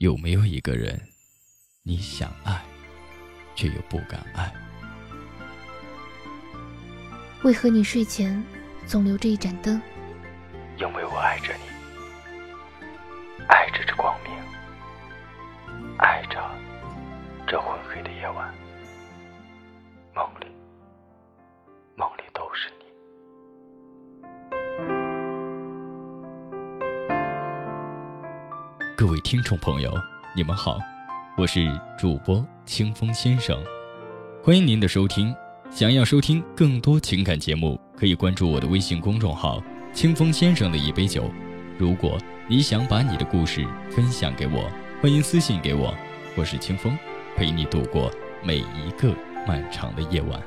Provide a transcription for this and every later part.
有没有一个人，你想爱，却又不敢爱？为何你睡前总留着一盏灯？因为我爱着你，爱着这光明，爱着这昏黑的夜晚，各位听众朋友，你们好，我是主播清风先生，欢迎您的收听。想要收听更多情感节目，可以关注我的微信公众号“清风先生的一杯酒”。如果你想把你的故事分享给我，欢迎私信给我。我是清风，陪你度过每一个漫长的夜晚。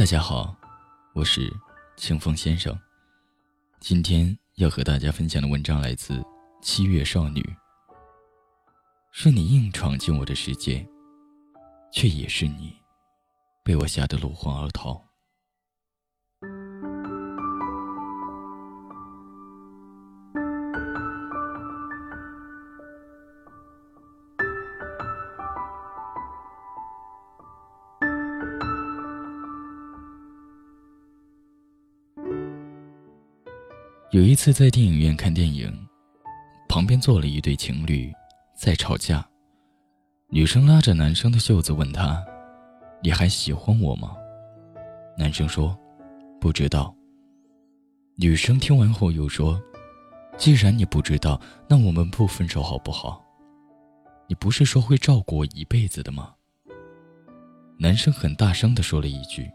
大家好，我是清风先生。今天要和大家分享的文章来自七月少女。是你硬闯进我的世界，却也是你被我吓得落荒而逃。有一次在电影院看电影，旁边坐了一对情侣，在吵架。女生拉着男生的袖子问他：“你还喜欢我吗？”男生说：“不知道。”女生听完后又说：“既然你不知道，那我们不分手好不好？你不是说会照顾我一辈子的吗？”男生很大声的说了一句：“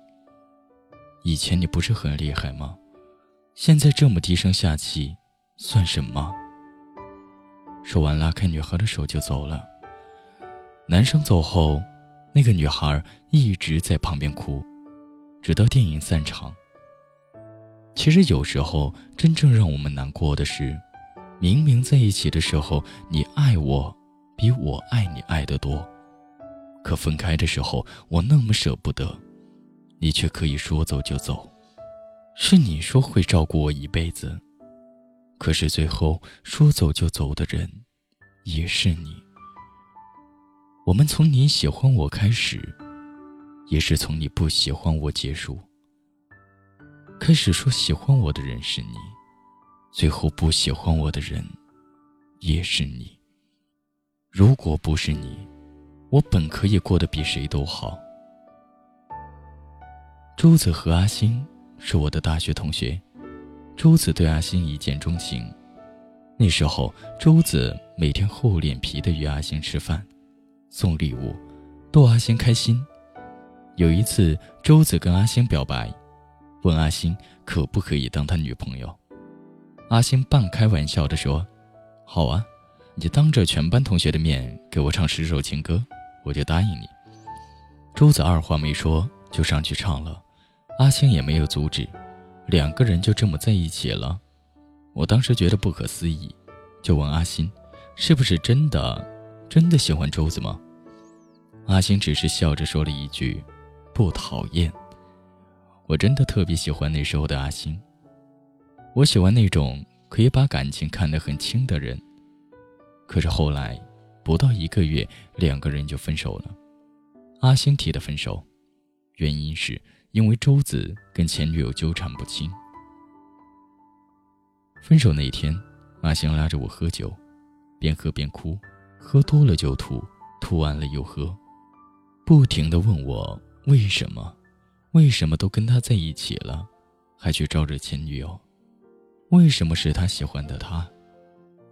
以前你不是很厉害吗？”现在这么低声下气，算什么？说完，拉开女孩的手就走了。男生走后，那个女孩一直在旁边哭，直到电影散场。其实有时候，真正让我们难过的是，明明在一起的时候，你爱我比我爱你爱得多，可分开的时候，我那么舍不得，你却可以说走就走。是你说会照顾我一辈子，可是最后说走就走的人，也是你。我们从你喜欢我开始，也是从你不喜欢我结束。开始说喜欢我的人是你，最后不喜欢我的人，也是你。如果不是你，我本可以过得比谁都好。周子和阿星。是我的大学同学，周子对阿星一见钟情。那时候，周子每天厚脸皮的约阿星吃饭，送礼物，逗阿星开心。有一次，周子跟阿星表白，问阿星可不可以当他女朋友。阿星半开玩笑的说：“好啊，你当着全班同学的面给我唱十首情歌，我就答应你。”周子二话没说就上去唱了。阿星也没有阻止，两个人就这么在一起了。我当时觉得不可思议，就问阿星：“是不是真的，真的喜欢周子吗？”阿星只是笑着说了一句：“不讨厌。”我真的特别喜欢那时候的阿星。我喜欢那种可以把感情看得很轻的人。可是后来，不到一个月，两个人就分手了。阿星提的分手，原因是。因为周子跟前女友纠缠不清，分手那天，阿星拉着我喝酒，边喝边哭，喝多了就吐，吐完了又喝，不停的问我为什么，为什么都跟他在一起了，还去招惹前女友，为什么是他喜欢的他，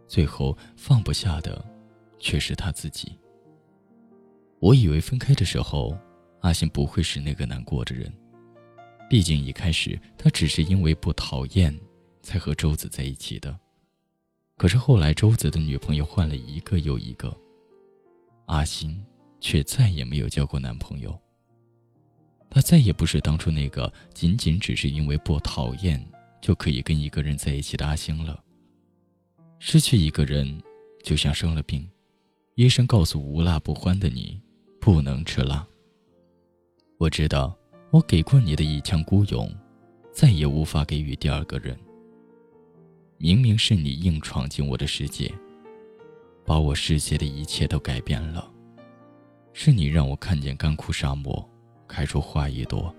最后放不下的，却是他自己。我以为分开的时候，阿星不会是那个难过的人。毕竟一开始他只是因为不讨厌，才和周子在一起的。可是后来周子的女朋友换了一个又一个，阿星却再也没有交过男朋友。他再也不是当初那个仅仅只是因为不讨厌就可以跟一个人在一起的阿星了。失去一个人，就像生了病，医生告诉无辣不欢的你，不能吃辣。我知道，我给过你的一腔孤勇，再也无法给予第二个人。明明是你硬闯进我的世界，把我世界的一切都改变了。是你让我看见干枯沙漠开出花一朵，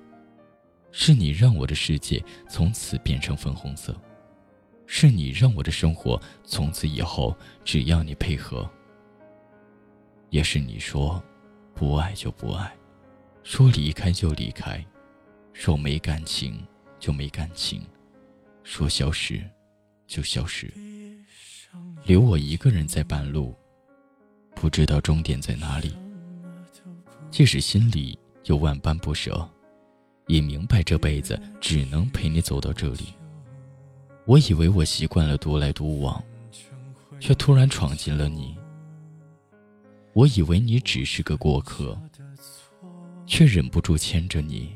是你让我的世界从此变成粉红色，是你让我的生活从此以后只要你配合。也是你说，不爱就不爱，说离开就离开，说没感情就没感情，说消失就消失，留我一个人在半路，不知道终点在哪里。即使心里有万般不舍，也明白这辈子只能陪你走到这里。我以为我习惯了独来独往，却突然闯进了你。我以为你只是个过客，却忍不住牵着你，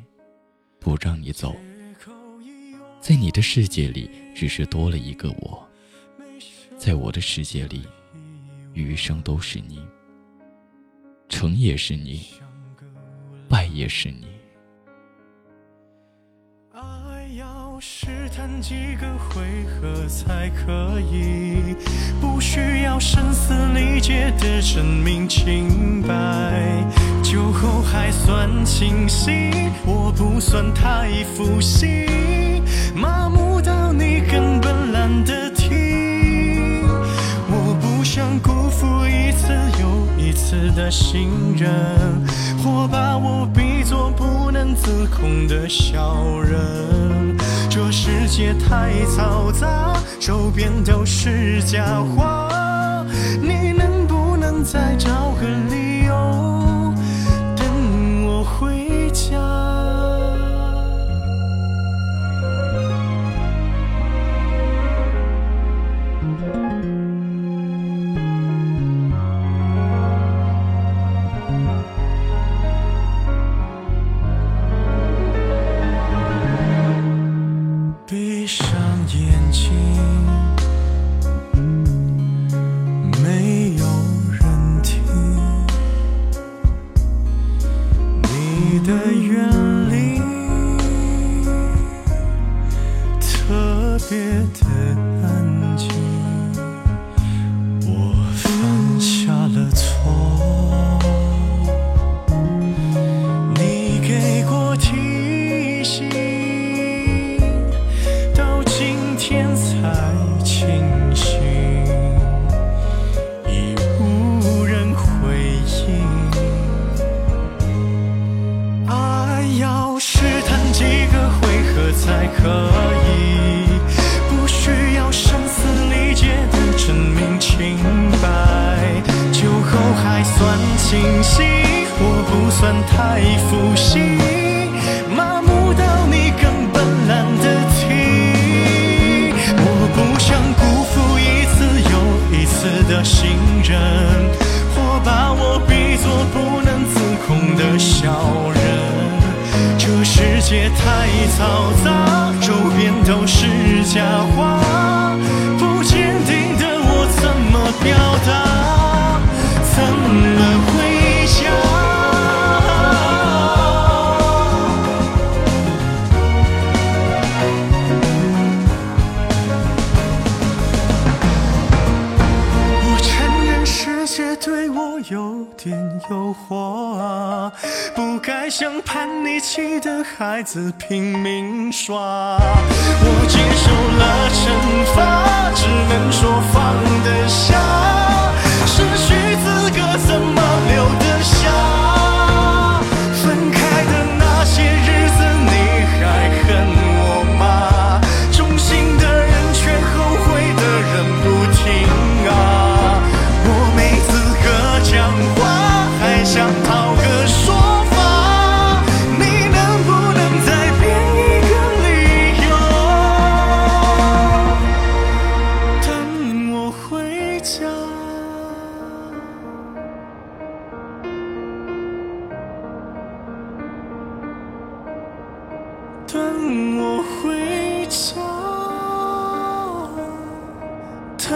不让你走。在你的世界里，只是多了一个我；在我的世界里，余生都是你，成也是你。败也是你。试探几个回合才可以，不需要声嘶力竭的证明清白。酒后还算清醒，我不算太负心，麻木到你根本懒得听。我不想辜负一次又一次的信任。或把我比做不能自控的小人，这世界太嘈杂，周边都是假话，你能不能再找个理是我有点诱惑啊，不该像叛逆期的孩子拼命耍。我接受了惩罚，只能说放得下。失去资格，怎么留得下？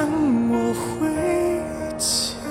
等我回家。